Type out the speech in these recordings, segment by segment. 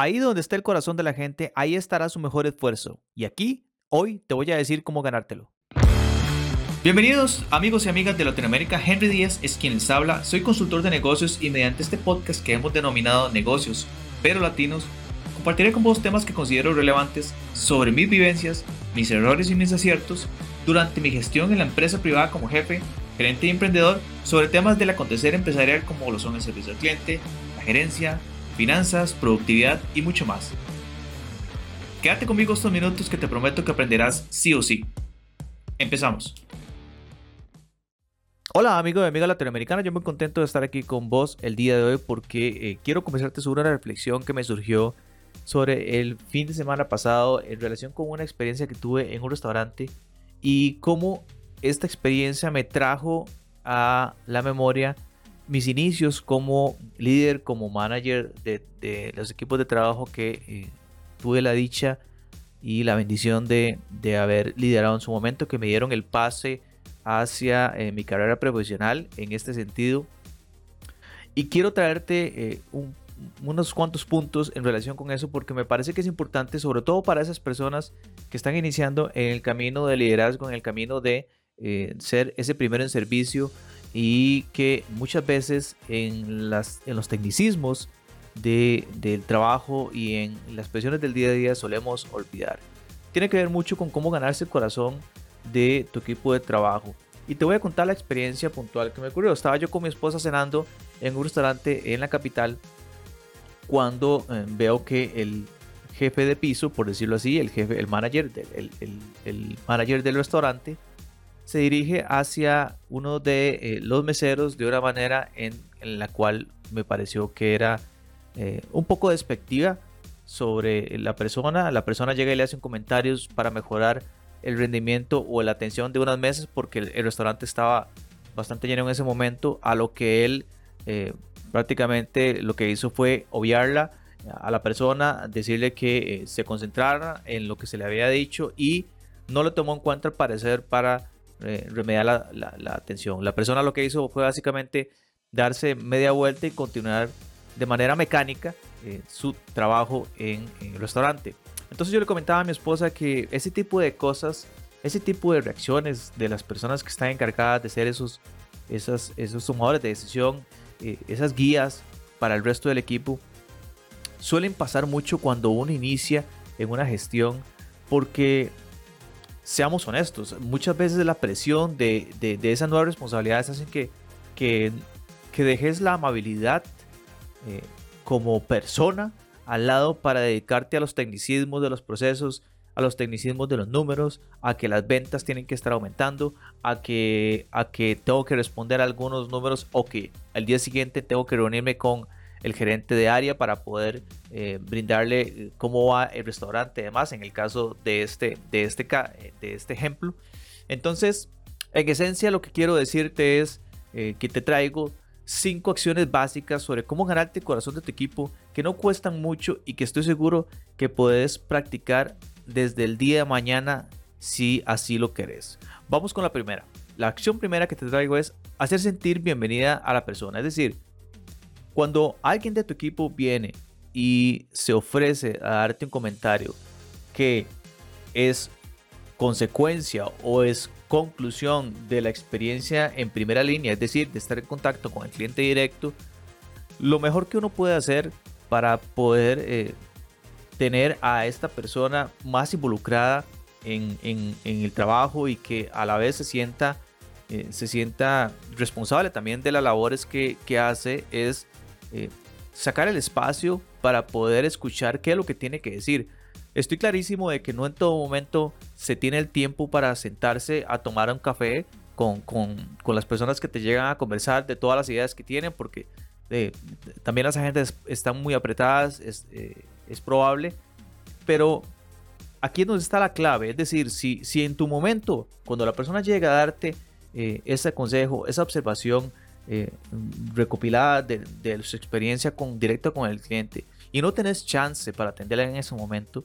Ahí donde está el corazón de la gente, ahí estará su mejor esfuerzo. Y aquí, hoy, te voy a decir cómo ganártelo. Bienvenidos amigos y amigas de Latinoamérica, Henry Díaz es quien les habla, soy consultor de negocios y mediante este podcast que hemos denominado Negocios, pero Latinos, compartiré con vos temas que considero relevantes sobre mis vivencias, mis errores y mis aciertos durante mi gestión en la empresa privada como jefe, gerente y emprendedor sobre temas del acontecer empresarial como lo son el servicio al cliente, la gerencia, finanzas, productividad y mucho más. Quédate conmigo estos minutos que te prometo que aprenderás sí o sí. Empezamos. Hola amigo y amiga latinoamericana, yo muy contento de estar aquí con vos el día de hoy porque eh, quiero comenzarte sobre una reflexión que me surgió sobre el fin de semana pasado en relación con una experiencia que tuve en un restaurante y cómo esta experiencia me trajo a la memoria mis inicios como líder, como manager de, los equipos de trabajo que eh, tuve la dicha y la bendición de, haber liderado en su momento, que me dieron el pase hacia eh, mi carrera profesional en este sentido. Y quiero traerte eh, unos cuantos puntos en relación con eso porque me parece que es importante, sobre todo para esas personas que están iniciando en el camino de liderazgo, en el camino de ser ese primero en servicio, y que muchas veces en, los tecnicismos de, del trabajo y en las presiones del día a día solemos olvidar. Tiene que ver mucho con cómo ganarse el corazón de tu equipo de trabajo. Y te voy a contar la experiencia puntual que me ocurrió. Estaba yo con mi esposa cenando en un restaurante en la capital cuando eh, veo que el jefe de piso, por decirlo así, el jefe, el manager, el, el, el manager del restaurante, se dirige hacia uno de eh, los meseros de una manera en, la cual me pareció que era eh, un poco despectiva sobre la persona. La persona llega y le hace comentarios para mejorar el rendimiento o la atención de unas mesas porque el, restaurante estaba bastante lleno en ese momento, a lo que él eh, prácticamente lo que hizo fue obviarla a la persona, decirle que se concentrara en lo que se le había dicho y no le tomó en cuenta al parecer para eh, remediar la, atención. La persona lo que hizo fue básicamente darse media vuelta y continuar de manera mecánica eh, su trabajo en, el restaurante. Entonces yo le comentaba a mi esposa que ese tipo de cosas, ese tipo de reacciones de las personas que están encargadas de ser esos, esos tomadores de decisión, eh, esas guías para el resto del equipo, suelen pasar mucho cuando uno inicia en una gestión porque seamos honestos, muchas veces la presión de, de, esas nuevas responsabilidades hacen que, que, que dejes la amabilidad eh, como persona al lado para dedicarte a los tecnicismos de los procesos, a los tecnicismos de los números, a que las ventas tienen que estar aumentando, a que, a que tengo que responder a algunos números o que al día siguiente tengo que reunirme con el gerente de área para poder eh, brindarle eh, cómo va el restaurante, además, en el caso de este, de, este, de este ejemplo. Entonces, en esencia, lo que quiero decirte es eh, que te traigo cinco acciones básicas sobre cómo ganarte el corazón de tu equipo que no cuestan mucho y que estoy seguro que puedes practicar desde el día de mañana si así lo querés. Vamos con la primera. La acción primera que te traigo es hacer sentir bienvenida a la persona. Es decir, cuando alguien de tu equipo viene y se ofrece a darte un comentario que es consecuencia o es conclusión de la experiencia en primera línea, es decir, de estar en contacto con el cliente directo, lo mejor que uno puede hacer para poder eh, tener a esta persona más involucrada en, el trabajo y que a la vez se sienta, eh, se sienta responsable también de las labores que, que hace es eh, sacar el espacio para poder escuchar qué es lo que tiene que decir. Estoy clarísimo de que no en todo momento se tiene el tiempo para sentarse a tomar un café con, las personas que te llegan a conversar de todas las ideas que tienen, porque eh, también las agentes están muy apretadas, eh, es, probable, pero aquí es donde está la clave, es decir, si, si en tu momento, cuando la persona llega a darte ese consejo, esa observación, eh, recopilada de, su experiencia con, directa con el cliente y no tenés chance para atenderla en ese momento,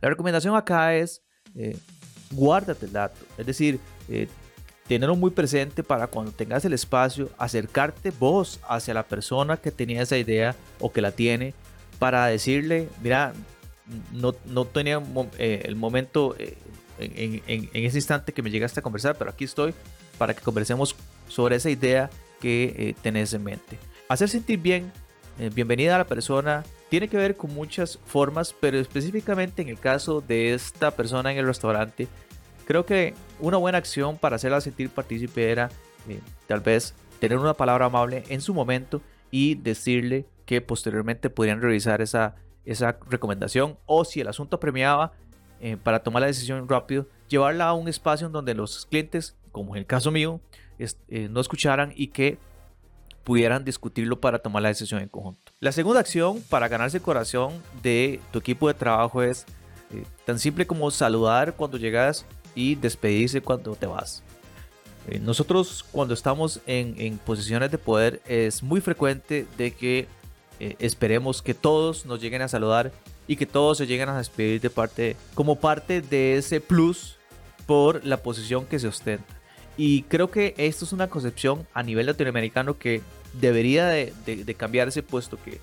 la recomendación acá es eh, guárdate el dato. Es decir, eh, tenerlo muy presente para cuando tengas el espacio, acercarte vos hacia la persona que tenía esa idea o que la tiene para decirle, mira, no, no tenía eh, el momento eh, en, en, ese instante que me llegaste a conversar, pero aquí estoy para que conversemos sobre esa idea que eh, tenés en mente. Hacer sentir bien, bienvenida a la persona, tiene que ver con muchas formas, pero específicamente en el caso de esta persona en el restaurante, creo que una buena acción para hacerla sentir partícipe era tal vez tener una palabra amable en su momento y decirle que posteriormente podrían revisar esa, esa recomendación o si el asunto premiaba eh, para tomar la decisión rápido, llevarla a un espacio en donde los clientes, como en el caso mío, eh, no escucharan y que pudieran discutirlo para tomar la decisión en conjunto. La segunda acción para ganarse el corazón de tu equipo de trabajo es eh, tan simple como saludar cuando llegas y despedirse cuando te vas. nosotros cuando estamos en, en, posiciones de poder es muy frecuente de que eh, esperemos que todos nos lleguen a saludar y que todos se lleguen a despedir de parte, como parte de ese plus por la posición que se ostenta. Y creo que esto es una concepción a nivel latinoamericano que debería de, de cambiarse, puesto que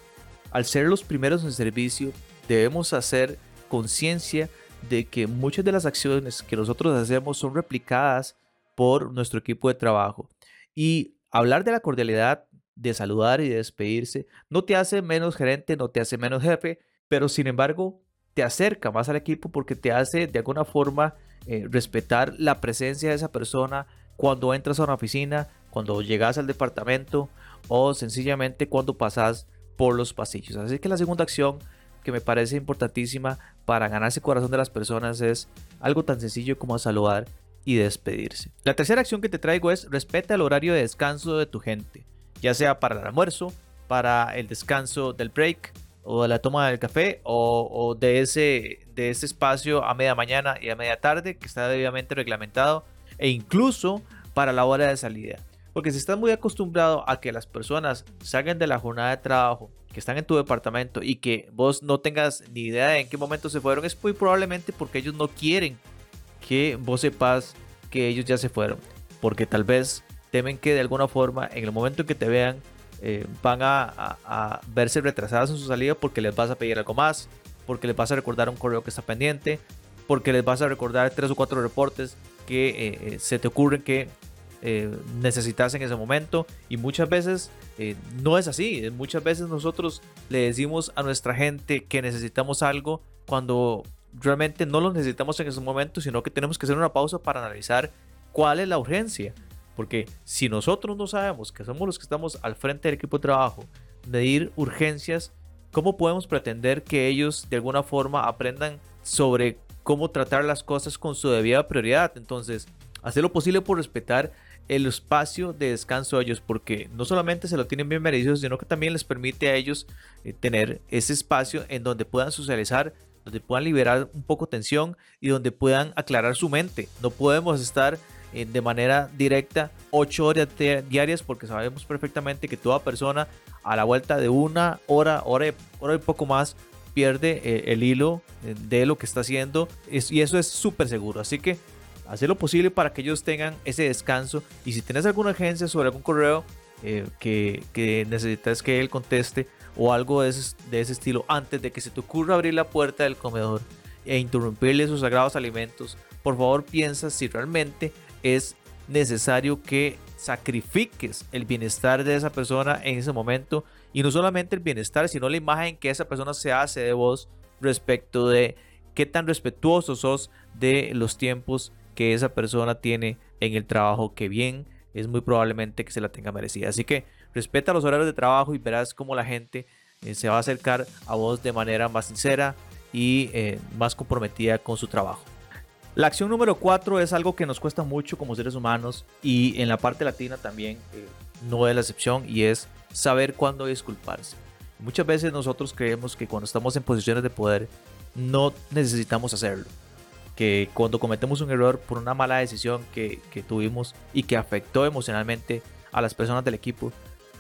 al ser los primeros en servicio debemos hacer conciencia de que muchas de las acciones que nosotros hacemos son replicadas por nuestro equipo de trabajo. Y hablar de la cordialidad de saludar y de despedirse, no te hace menos gerente, no te hace menos jefe, pero sin embargo te acerca más al equipo porque te hace de alguna forma eh, respetar la presencia de esa persona cuando entras a una oficina, cuando llegas al departamento o sencillamente cuando pasas por los pasillos. Así que la segunda acción que me parece importantísima para ganarse el corazón de las personas es algo tan sencillo como saludar y despedirse. La tercera acción que te traigo es respeta el horario de descanso de tu gente ya sea para el almuerzo, para el descanso del break o la toma del café o, de, ese, de ese espacio a media mañana y a media tarde que está debidamente reglamentado e incluso para la hora de salida. Porque si estás muy acostumbrado a que las personas salgan de la jornada de trabajo, que están en tu departamento y que vos no tengas ni idea de en qué momento se fueron, es muy probablemente porque ellos no quieren que vos sepas que ellos ya se fueron. Porque tal vez temen que de alguna forma en el momento en que te vean eh, van a, verse retrasadas en su salida porque les vas a pedir algo más, porque les vas a recordar un correo que está pendiente, porque les vas a recordar tres o cuatro reportes que eh, eh, se te ocurren que necesitas en ese momento. Y muchas veces no es así, muchas veces nosotros le decimos a nuestra gente que necesitamos algo cuando realmente no lo necesitamos en ese momento, sino que tenemos que hacer una pausa para analizar cuál es la urgencia. Porque si nosotros no sabemos que somos los que estamos al frente del equipo de trabajo, medir urgencias, ¿cómo podemos pretender que ellos de alguna forma aprendan sobre cómo tratar las cosas con su debida prioridad? Entonces, hacer lo posible por respetar el espacio de descanso de ellos, porque no solamente se lo tienen bien merecido, sino que también les permite a ellos eh, tener ese espacio en donde puedan socializar, donde puedan liberar un poco tensión y donde puedan aclarar su mente. No podemos estar eh, de manera directa 8 horas diarias porque sabemos perfectamente que toda persona a la vuelta de una hora, hora, hora y poco más pierde eh, el hilo eh, de lo que está haciendo y eso es súper seguro. Así que hacer lo posible para que ellos tengan ese descanso y si tienes alguna agencia sobre algún correo que, que, necesitas que él conteste o algo de ese, de ese estilo antes de que se te ocurra abrir la puerta del comedor e interrumpirle sus sagrados alimentos, por favor piensa si realmente es necesario que sacrifiques el bienestar de esa persona en ese momento y no solamente el bienestar, sino la imagen que esa persona se hace de vos respecto de qué tan respetuoso sos de los tiempos que esa persona tiene en el trabajo, que bien es muy probablemente que se la tenga merecida. Así que respeta los horarios de trabajo y verás cómo la gente eh, se va a acercar a vos de manera más sincera y eh, más comprometida con su trabajo. La acción número 4 es algo que nos cuesta mucho como seres humanos y en la parte latina también eh, no es la excepción y es saber cuándo disculparse. Muchas veces nosotros creemos que cuando estamos en posiciones de poder no necesitamos hacerlo. Que cuando cometemos un error por una mala decisión que, tuvimos y que afectó emocionalmente a las personas del equipo,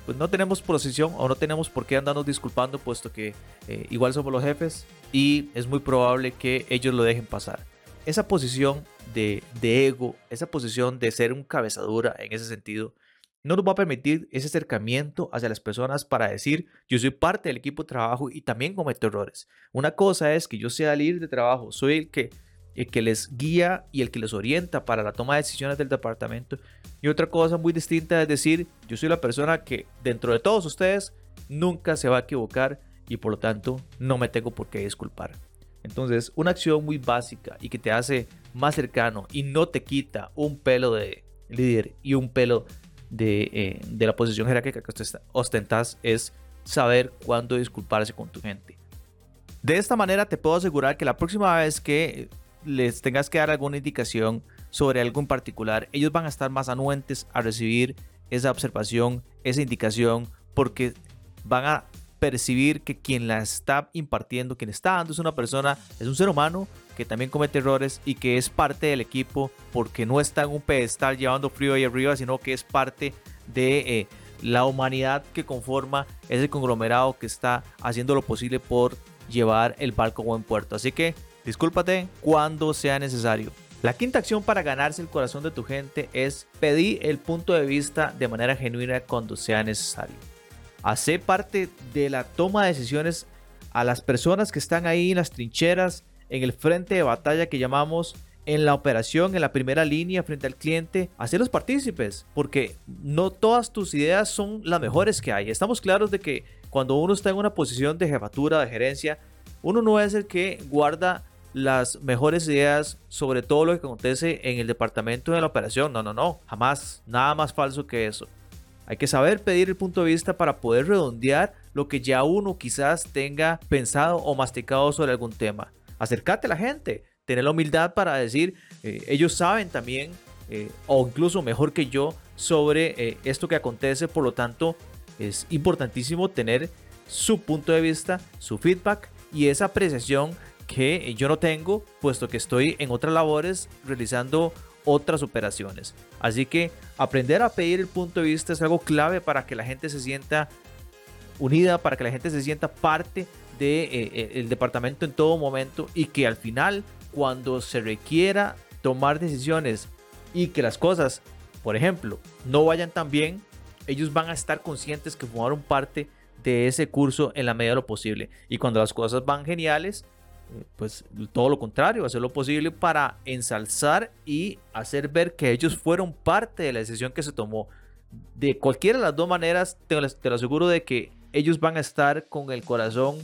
pues no tenemos posición o no tenemos por qué andarnos disculpando puesto que eh, igual somos los jefes y es muy probable que ellos lo dejen pasar esa posición de, ego, esa posición de ser un cabezadura en ese sentido, no nos va a permitir ese acercamiento hacia las personas para decir, yo soy parte del equipo de trabajo y también cometo errores. Una cosa es que yo sea líder de trabajo, soy el que, el que les guía y el que les orienta para la toma de decisiones del departamento. Y otra cosa muy distinta es decir, yo soy la persona que dentro de todos ustedes nunca se va a equivocar y por lo tanto no me tengo por qué disculpar. Entonces, una acción muy básica y que te hace más cercano y no te quita un pelo de líder y un pelo eh, de, la posición jerárquica que ostentas es saber cuándo disculparse con tu gente. De esta manera te puedo asegurar que la próxima vez que les tengas que dar alguna indicación sobre algo en particular, ellos van a estar más anuentes a recibir esa observación, esa indicación, porque van a percibir que quien la está impartiendo, quien está dando es una persona, es un ser humano que también comete errores y que es parte del equipo porque no está en un pedestal llevando frío ahí arriba, sino que es parte de eh, la humanidad que conforma ese conglomerado que está haciendo lo posible por llevar el barco a buen puerto. Así que discúlpate cuando sea necesario. La quinta acción para ganarse el corazón de tu gente es pedir el punto de vista de manera genuina cuando sea necesario. Hacer parte de la toma de decisiones a las personas que están ahí en las trincheras en el frente de batalla que llamamos en la operación, en la primera línea frente al cliente, hacerlos partícipes, porque no todas tus ideas son las mejores que hay. Estamos claros de que cuando uno está en una posición de jefatura, de gerencia, uno no es el que guarda las mejores ideas sobre todo lo que acontece en el departamento de la operación. No, no, no, jamás, nada más falso que eso. Hay que saber pedir el punto de vista para poder redondear lo que ya uno quizás tenga pensado o masticado sobre algún tema acércate a la gente, tener la humildad para decir, eh, ellos saben también, eh, o incluso mejor que yo, sobre eh, esto que acontece, por lo tanto, es importantísimo tener su punto de vista, su feedback y esa apreciación que yo no tengo, puesto que estoy en otras labores realizando otras operaciones. Así que aprender a pedir el punto de vista es algo clave para que la gente se sienta unida, para que la gente se sienta parte del de, eh, el departamento en todo momento y que al final, cuando se requiera tomar decisiones y que las cosas, por ejemplo, no vayan tan bien, ellos van a estar conscientes que formaron parte de ese curso en la medida de lo posible. Y cuando las cosas van geniales, eh, pues todo lo contrario, hacer lo posible para ensalzar y hacer ver que ellos fueron parte de la decisión que se tomó. De cualquiera de las dos maneras, te, te lo aseguro de que ellos van a estar con el corazón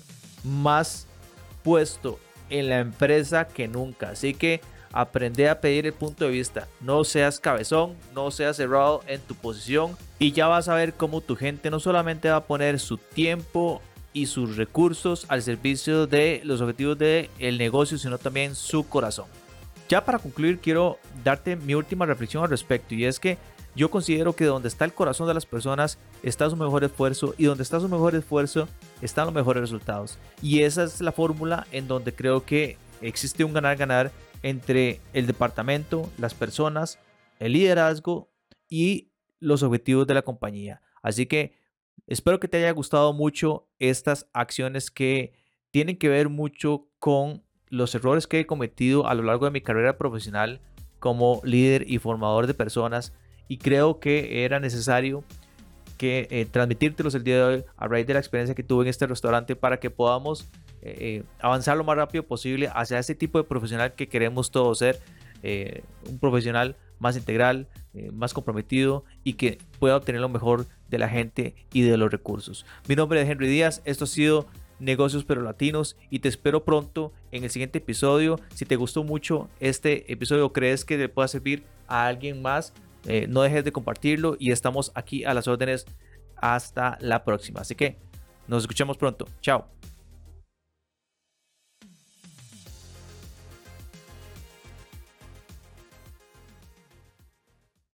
más puesto en la empresa que nunca. Así que aprende a pedir el punto de vista. No seas cabezón, no seas cerrado en tu posición y ya vas a ver cómo tu gente no solamente va a poner su tiempo y sus recursos al servicio de los objetivos del el negocio, sino también su corazón. Ya para concluir, quiero darte mi última reflexión al respecto y es que yo considero que donde está el corazón de las personas está su mejor esfuerzo y donde está su mejor esfuerzo están los mejores resultados. Y esa es la fórmula en donde creo que existe un ganar-ganar entre el departamento, las personas, el liderazgo y los objetivos de la compañía. Así que espero que te haya gustado mucho estas acciones que tienen que ver mucho con los errores que he cometido a lo largo de mi carrera profesional como líder y formador de personas y creo que era necesario que eh, transmitírtelos el día de hoy a raíz de la experiencia que tuve en este restaurante para que podamos eh, eh, avanzar lo más rápido posible hacia ese tipo de profesional que queremos todos ser, un profesional más integral, más comprometido y que pueda obtener lo mejor de la gente y de los recursos. Mi nombre es Henry Díaz, esto ha sido negocios pero latinos y te espero pronto en el siguiente episodio. Si te gustó mucho este episodio crees que le pueda servir a alguien más, eh, no dejes de compartirlo y estamos aquí a las órdenes hasta la próxima. Así que nos escuchamos pronto. Chao.